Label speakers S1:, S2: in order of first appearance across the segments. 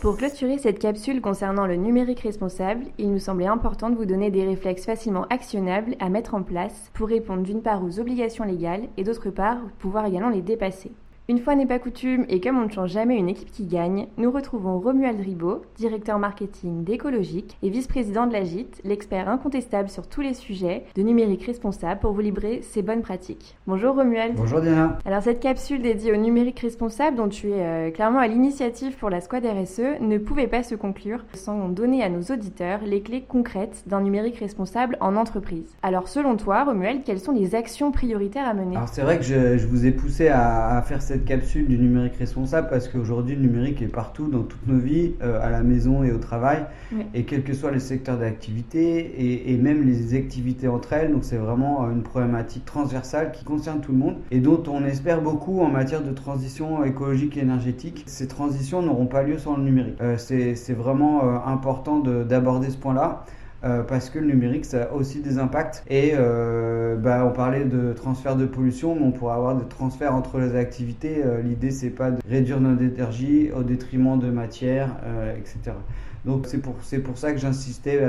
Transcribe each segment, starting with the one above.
S1: Pour clôturer cette capsule concernant le numérique responsable, il nous semblait important de vous donner des réflexes facilement actionnables à mettre en place pour répondre d'une part aux obligations légales et d'autre part pouvoir également les dépasser. Une fois n'est pas coutume et comme on ne change jamais une équipe qui gagne, nous retrouvons Romuald Ribot, directeur marketing d'Écologique et vice-président de l'AGIT, l'expert incontestable sur tous les sujets de numérique responsable pour vous livrer ses bonnes pratiques. Bonjour Romuald.
S2: Bonjour Diana.
S1: Alors cette capsule dédiée au numérique responsable dont tu es euh, clairement à l'initiative pour la squad RSE ne pouvait pas se conclure sans donner à nos auditeurs les clés concrètes d'un numérique responsable en entreprise. Alors selon toi Romuald, quelles sont les actions prioritaires à mener?
S2: Alors c'est vrai que je, je, vous ai poussé à, à faire cette capsule du numérique responsable parce qu'aujourd'hui le numérique est partout dans toutes nos vies, euh, à la maison et au travail, oui. et quels que soient les secteurs d'activité et, et, même les activités entre elles. Donc c'est vraiment euh, une problématique transversale qui concerne tout le monde et dont on espère beaucoup en matière de transition écologique et énergétique. Ces transitions n'auront pas lieu sans le numérique. Euh, c'est vraiment euh, important d'aborder ce point-là. Euh, parce que le numérique, ça a aussi des impacts. Et euh, bah, on parlait de transfert de pollution, mais on pourrait avoir des transferts entre les activités. Euh, L'idée, c'est pas de réduire notre énergie au détriment de matière, etc. Donc c'est pour, pour ça que j'insistais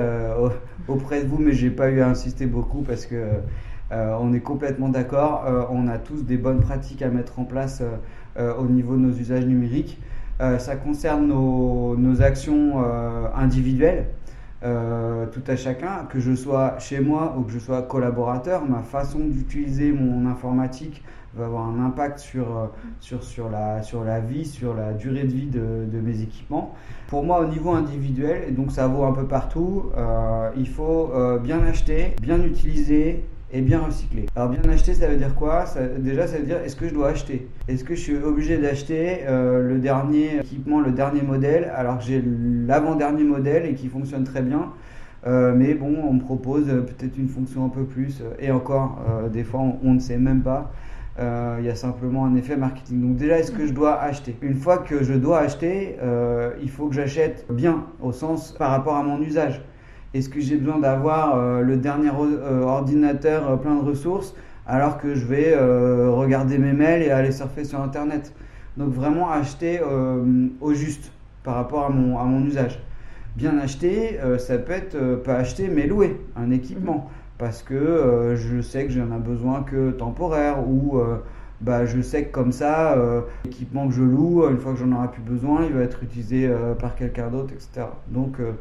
S2: auprès de vous, mais j'ai pas eu à insister beaucoup parce que on est complètement d'accord. on a tous des bonnes pratiques à mettre en place au niveau de nos usages numériques. ça concerne nos, nos actions individuelles. Euh, tout à chacun, que je sois chez moi ou que je sois collaborateur, ma façon d'utiliser mon informatique va avoir un impact sur, sur, sur, la, sur la vie, sur la durée de vie de, mes équipements. Pour moi, au niveau individuel, et donc ça vaut un peu partout, euh, il faut euh, bien acheter, bien utiliser, et bien recycler. Alors bien acheter, ça veut dire quoi? Déjà, ça veut dire est-ce que je dois acheter? Est-ce que je suis obligé d'acheter euh, le dernier équipement, le dernier modèle, alors que j'ai l'avant-dernier modèle et qui fonctionne très bien? Euh, mais bon, on me propose peut-être une fonction un peu plus, et encore, euh, des fois, on, on, ne sait même pas. Il y a simplement un effet marketing. Donc déjà, est-ce que je dois acheter? Une fois que je dois acheter, il faut que j'achète bien, au sens par rapport à mon usage. Est-ce que j'ai besoin d'avoir euh, le dernier euh, ordinateur euh, plein de ressources alors que je vais regarder mes mails et aller surfer sur Internet? Donc vraiment acheter au juste par rapport à mon, à mon usage. Bien acheter, ça peut être pas acheter mais louer un équipement parce que je sais que j'en ai besoin que temporaire ou bah, je sais que comme ça, l'équipement que je loue, une fois que j'en aurai plus besoin, il va être utilisé par quelqu'un d'autre, etc. Donc euh,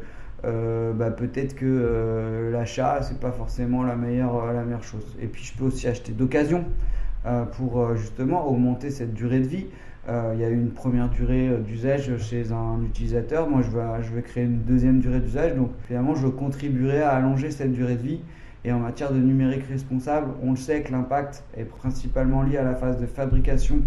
S2: bah, peut-être que euh, l'achat c'est pas forcément la meilleure la meilleure chose. Et puis je peux aussi acheter d'occasion euh, pour justement augmenter cette durée de vie. Il y a une première durée d'usage chez un utilisateur. Moi je vais je vais créer une deuxième durée d'usage. Donc finalement je contribuerai à allonger cette durée de vie. Et en matière de numérique responsable on le sait que l'impact est principalement lié à la phase de fabrication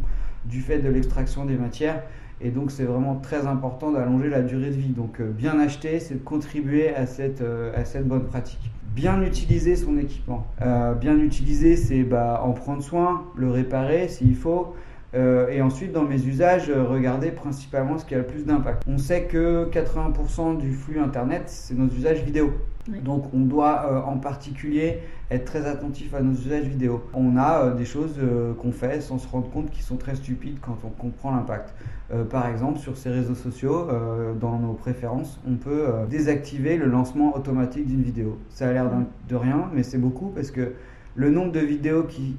S2: du fait de l'extraction des matières et donc, c'est vraiment très important d'allonger la durée de vie. Donc, euh, bien acheter, c'est contribuer à cette, euh, à cette bonne pratique. Bien utiliser son équipement. Euh, bien utiliser, c'est bah, en prendre soin, le réparer s'il faut. Euh, et ensuite, dans mes usages, regarder principalement ce qui a le plus d'impact. On sait que 80% du flux Internet, c'est nos usages vidéo. Oui. Donc, on doit euh, en particulier être très attentif à nos usages vidéo. On a euh, des choses qu'on fait sans se rendre compte qui sont très stupides quand on comprend l'impact. par exemple, sur ces réseaux sociaux, dans nos préférences, on peut désactiver le lancement automatique d'une vidéo. Ça a l'air de rien, mais c'est beaucoup parce que le nombre de vidéos qui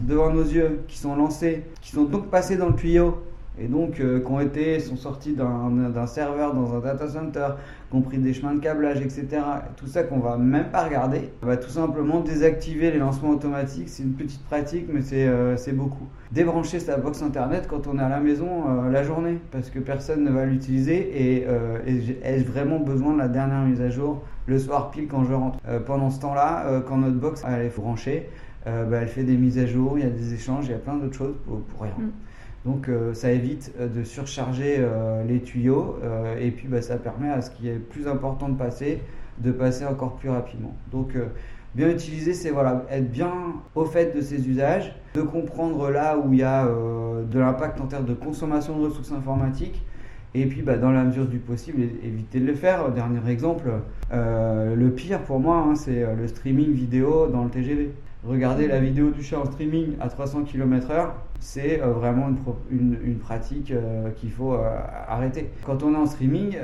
S2: devant nos yeux, qui sont lancés, qui sont donc passés dans le tuyau et donc euh, qui ont été, sont sortis d'un serveur dans un data center, qui ont pris des chemins de câblage, etc. Tout ça qu'on va même pas regarder. On va tout simplement désactiver les lancements automatiques. C'est une petite pratique, mais c'est euh, beaucoup. Débrancher sa box internet quand on est à la maison euh, la journée, parce que personne ne va l'utiliser et, ai-je vraiment besoin de la dernière mise à jour le soir pile quand je rentre? Pendant ce temps-là, quand notre box elle est branchée, bah, elle fait des mises à jour, il y a des échanges, il y a plein d'autres choses pour, pour rien. Mm. Donc euh, ça évite de surcharger euh, les tuyaux euh, et puis bah, ça permet à ce qui est plus important de passer, de passer encore plus rapidement. Donc Bien utiliser, c'est voilà, être bien au fait de ses usages, de comprendre là où il y a de l'impact en termes de consommation de ressources informatiques, et puis, bah, dans la mesure du possible, éviter de le faire. Dernier exemple, le pire pour moi, hein, c'est le streaming vidéo dans le TGV. Regarder la vidéo du chat en streaming à 300 km/h, c'est euh, vraiment une, une, pratique euh, qu'il faut euh, arrêter. Quand on est en streaming,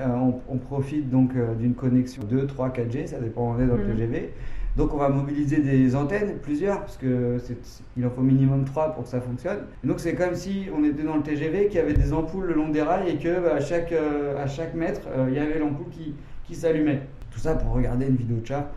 S2: on, profite donc d'une connexion 2, 3, 4G, ça dépend où on est dans le mmh. TGV. Donc on va mobiliser des antennes, plusieurs, parce qu'il en faut minimum 3 pour que ça fonctionne. donc c'est comme si on était dans le TGV, qu'il y avait des ampoules le long des rails et que bah, à, chaque, à chaque mètre, il y avait l'ampoule qui, qui s'allumait. Tout ça pour regarder une vidéo de chat.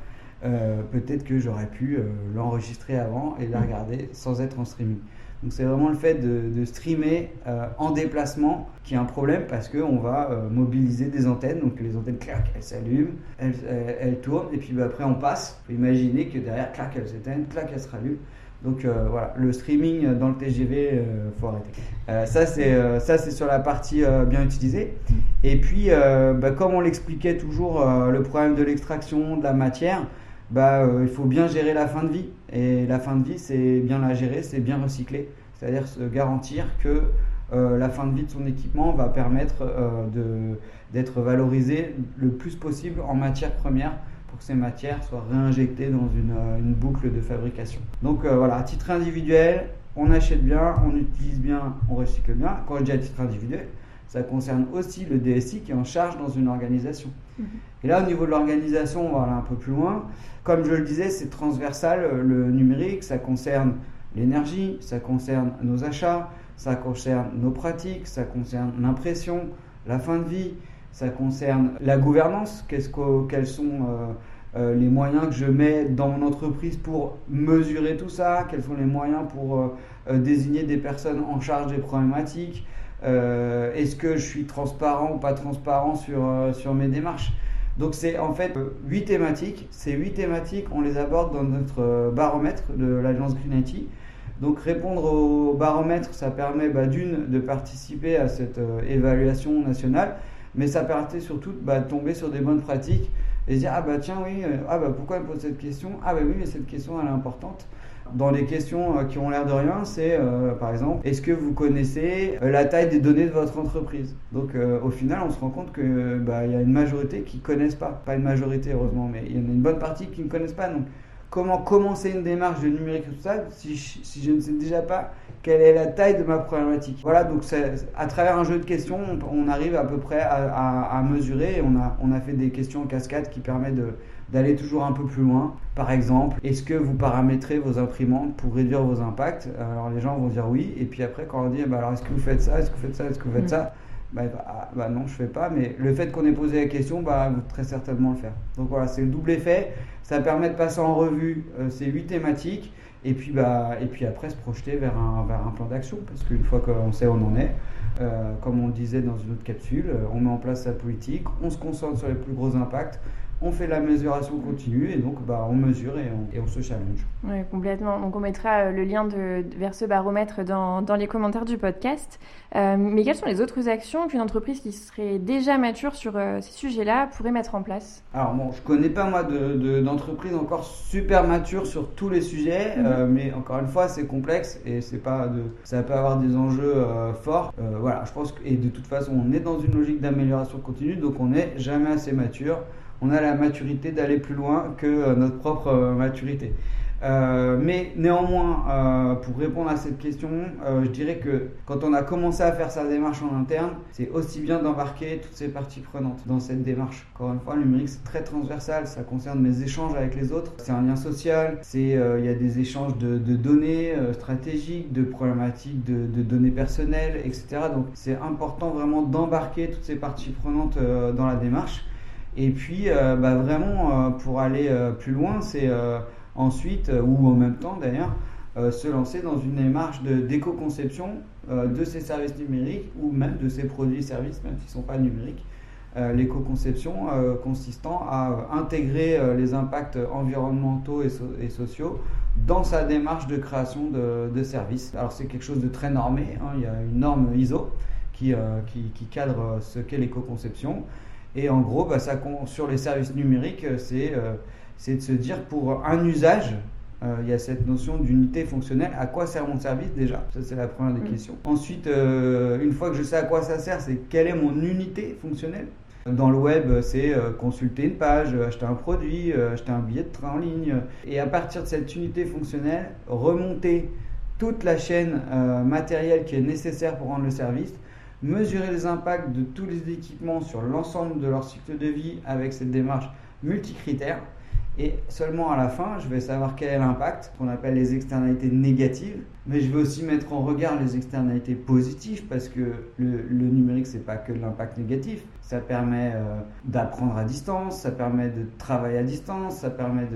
S2: Euh, peut-être que j'aurais pu euh, l'enregistrer avant et la regarder sans être en streaming. Donc c'est vraiment le fait de, streamer euh, en déplacement qui est un problème parce qu'on va mobiliser des antennes. Donc les antennes, clac, elles s'allument, elles, tournent et puis bah, après on passe. Vous imaginez que derrière, clac, elles s'éteignent, clac, elles se rallument. Donc voilà, le streaming dans le TGV, il faut arrêter. ça c'est ça c'est sur la partie bien utilisée. Et puis bah, comme on l'expliquait toujours, le problème de l'extraction de la matière bah, euh, il faut bien gérer la fin de vie. Et la fin de vie, c'est bien la gérer, c'est bien recycler. C'est-à-dire se garantir que euh, la fin de vie de son équipement va permettre euh, d'être valorisé le plus possible en matière première pour que ces matières soient réinjectées dans une, une boucle de fabrication. Donc voilà, à titre individuel, on achète bien, on utilise bien, on recycle bien. Quand je dis à titre individuel, ça concerne aussi le DSI qui est en charge dans une organisation. Mhm. Et là, au niveau de l'organisation, on va aller un peu plus loin. Comme je le disais, c'est transversal, euh, le numérique, ça concerne l'énergie, ça concerne nos achats, ça concerne nos pratiques, ça concerne l'impression, la fin de vie, ça concerne la gouvernance, qu'est-ce que, quels sont euh, euh, les moyens que je mets dans mon entreprise pour mesurer tout ça, quels sont les moyens pour désigner des personnes en charge des problématiques, euh, est-ce que je suis transparent ou pas transparent sur, euh, sur mes démarches? Donc c'est en fait huit thématiques. Ces huit thématiques, on les aborde dans notre baromètre de l'agence Green IT. Donc répondre au baromètre, ça permet bah, d'une de participer à cette euh, évaluation nationale, mais ça permet surtout bah, de tomber sur des bonnes pratiques et dire ah bah tiens oui, ah bah pourquoi elle pose cette question? Ah bah oui mais cette question elle est importante. Dans les questions euh, qui ont l'air de rien, c'est euh, par exemple, est-ce que vous connaissez euh, la taille des données de votre entreprise? Donc au final, on se rend compte que bah, y a une majorité qui connaissent pas, pas une majorité heureusement, mais il y en a une bonne partie qui ne connaissent pas. Donc comment commencer une démarche de numérique responsable si, si je ne sais déjà pas quelle est la taille de ma problématique? Voilà, donc à travers un jeu de questions, on, arrive à peu près à, mesurer. on a, on a fait des questions en cascade qui permettent d'aller toujours un peu plus loin. Par exemple, est-ce que vous paramétrez vos imprimantes pour réduire vos impacts? Alors les gens vont dire oui, et puis après quand on dit bah alors est-ce que vous faites ça, est-ce que vous faites ça, est-ce que vous faites ça? Bah, bah, bah, non, je fais pas, mais le fait qu'on ait posé la question, bah, vous très certainement le faire. Donc voilà, c'est le double effet. Ça permet de passer en revue euh, ces huit thématiques et puis, bah, et puis après se projeter vers un, vers un plan d'action, parce qu'une fois qu'on sait où on en est, euh, comme on le disait dans une autre capsule, euh, on met en place sa politique, on se concentre sur les plus gros impacts, on fait la mesuration continue et donc bah, on mesure et on, se challenge.
S1: Oui, complètement. Donc on mettra euh, le lien de, vers ce baromètre dans, dans, les commentaires du podcast. Euh, mais quelles sont les autres actions qu'une entreprise qui serait déjà mature sur euh, ces sujets-là pourrait mettre en place?
S2: Alors bon, je connais pas moi d'entreprise de, encore super mature sur tous les sujets, mhm. mais encore une fois c'est complexe et c'est pas de, ça peut avoir des enjeux forts. voilà, je pense que et de toute façon on est dans une logique d'amélioration continue, donc on n'est jamais assez mature on a la maturité d'aller plus loin que euh, notre propre euh, maturité. Euh, mais néanmoins, pour répondre à cette question, je dirais que quand on a commencé à faire sa démarche en interne, c'est aussi bien d'embarquer toutes ces parties prenantes dans cette démarche. Encore une fois, le numérique c'est très transversal, ça concerne mes échanges avec les autres, c'est un lien social, il y a des échanges de, données stratégiques, de problématiques de, données personnelles, etc. Donc c'est important vraiment d'embarquer toutes ces parties prenantes dans la démarche. Et puis, euh, bah, vraiment, euh, pour aller euh, plus loin, c'est ensuite, ou en même temps d'ailleurs, se lancer dans une démarche d'éco-conception de ces services numériques ou même de ces produits et services, même s'ils ne sont pas numériques. L'éco-conception consistant à intégrer les impacts environnementaux et, sociaux dans sa démarche de création de, services. Alors c'est quelque chose de très normé, hein. il y a une norme ISO qui, qui, qui cadre ce qu'est l'éco-conception. Et en gros, bah, ça, sur les services numériques, c'est euh, c'est de se dire pour un usage, euh, il y a cette notion d'unité fonctionnelle. À quoi sert mon service déjà? Ça, c'est la première des mm. questions. Ensuite, euh, une fois que je sais à quoi ça sert, c'est quelle est mon unité fonctionnelle? Dans le web, c'est euh, consulter une page, acheter un produit, acheter un billet de train en ligne. Et à partir de cette unité fonctionnelle, remonter toute la chaîne matérielle qui est nécessaire pour rendre le service, mesurer les impacts de tous les équipements sur l'ensemble de leur cycle de vie avec cette démarche multicritère et seulement à la fin, je vais savoir quel est l'impact, qu'on appelle les externalités négatives. Mais je vais aussi mettre en regard les externalités positives parce que le, le numérique, c'est pas que l'impact négatif. Ça permet euh, d'apprendre à distance, ça permet de travailler à distance, ça permet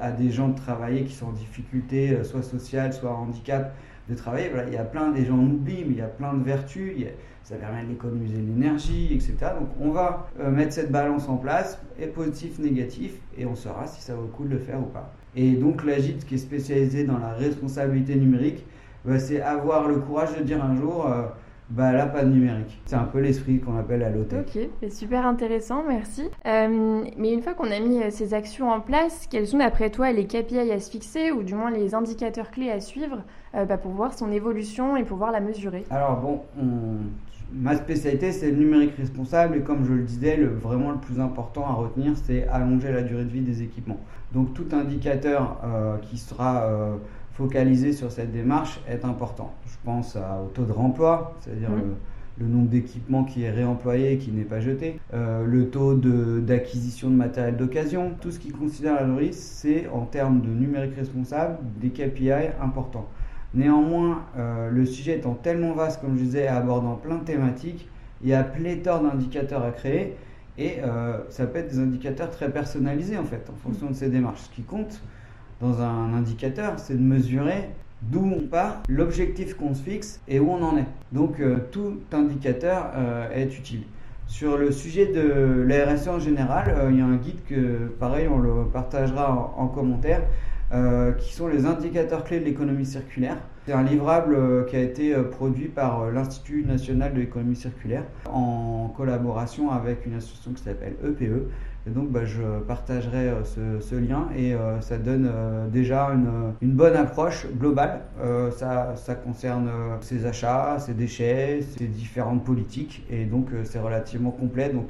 S2: à des gens de travailler qui sont en difficulté, euh, soit sociale, soit handicap, de travailler. Voilà, il y a plein, des gens en oublient, mais il y a plein de vertus. Ça permet d'économiser l'énergie, etc. Donc on va euh, mettre cette balance en place, et positif, négatif, et on saura si ça vaut le coup de le faire ou pas. Et donc l'AGIT qui est spécialisé dans la responsabilité numérique, bah, c'est avoir le courage de dire un jour, euh, bah là pas de numérique. C'est un peu l'esprit qu'on appelle à l'hôtel.
S1: Ok, super intéressant, merci. Euh, mais une fois qu'on a mis ces actions en place, quels sont d'après toi les KPI à se fixer, ou du moins les indicateurs clés à suivre bah, pour voir son évolution et pouvoir la mesurer?
S2: Alors bon, on, ma spécialité, c'est le numérique responsable et comme je le disais, le, vraiment le plus important à retenir, c'est allonger la durée de vie des équipements. Donc tout indicateur euh, qui sera focalisé sur cette démarche est important. Je pense au taux de remploi, c'est-à-dire le, nombre d'équipements qui est réemployé et qui n'est pas jeté, euh, le taux d'acquisition de, matériel d'occasion. Tout ce qui considère la risque, c'est en termes de numérique responsable des KPI importants. Néanmoins, euh, le sujet étant tellement vaste, comme je disais, abordant plein de thématiques, il y a pléthore d'indicateurs à créer et euh, ça peut être des indicateurs très personnalisés en fait, en fonction de ces démarches. Ce qui compte dans un indicateur, c'est de mesurer d'où on part, l'objectif qu'on se fixe et où on en est. Donc euh, tout indicateur est utile. Sur le sujet de la RSE en général, il y a un guide que, pareil, on le partagera en commentaire euh, qui sont les indicateurs clés de l'économie circulaire. C'est un livrable euh, qui a été euh, produit par l'Institut national de l'économie circulaire en collaboration avec une association qui s'appelle EPE. Et donc bah, je partagerai ce, lien et ça donne déjà une, bonne approche globale. Ça, ça, concerne ses achats, ses déchets, ses différentes politiques et donc c'est relativement complet. Donc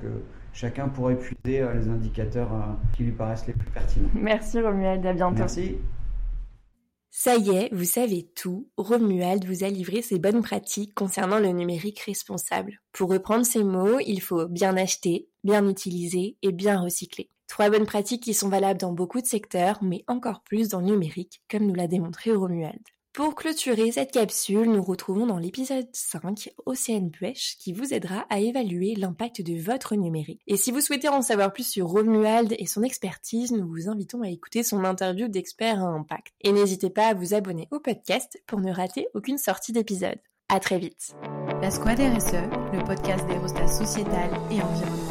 S2: chacun pourrait épuiser euh, les indicateurs euh, qui lui paraissent les plus pertinents.
S1: Merci Romuald, à bientôt.
S2: Merci.
S3: Ça y est, vous savez tout. Romuald vous a livré ses bonnes pratiques concernant le numérique responsable. Pour reprendre ces mots, il faut bien acheter, bien utiliser et bien recycler. Trois bonnes pratiques qui sont valables dans beaucoup de secteurs, mais encore plus dans le numérique, comme nous l'a démontré Romuald. Pour clôturer cette capsule, nous retrouvons dans l'épisode 5 Océane Buèche qui vous aidera à évaluer l'impact de votre numérique. Et si vous souhaitez en savoir plus sur Romuald et son expertise, nous vous invitons à écouter son interview d'expert à impact. Et n'hésitez pas à vous abonner au podcast pour ne rater aucune sortie d'épisode. À très vite.
S4: La Squad RSE, le podcast des rostas sociétales et environnementales.